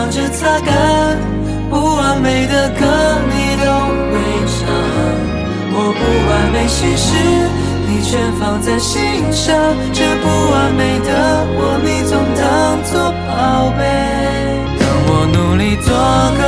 笑着擦干不完美的歌，你都会唱。我不完美心事，你全放在心上。这不完美的我，你总当作宝贝。当我努力做个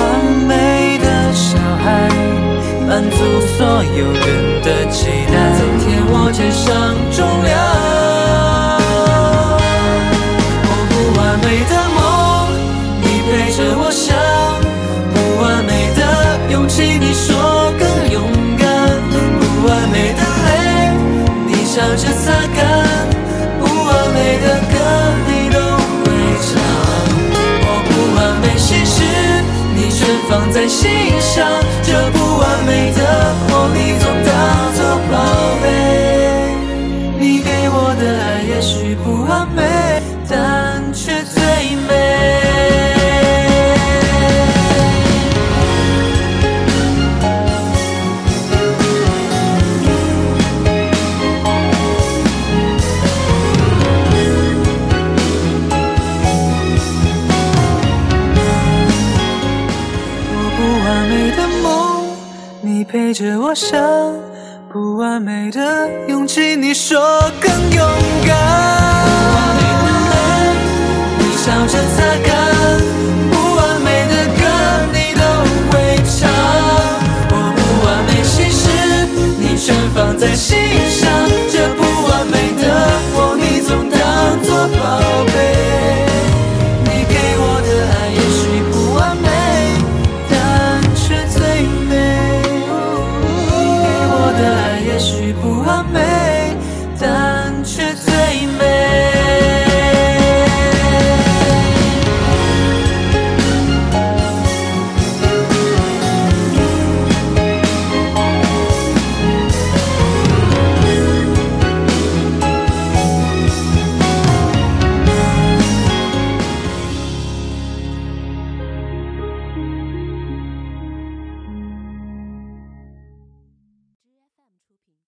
完美的小孩，满足所有人的期待，放在心上。这不完美的我，你总当作你陪着我想不完美的勇气，你说更勇敢。不完美的泪，你笑着擦干。不完美的歌，你都会唱。我不完美心事，你全放在心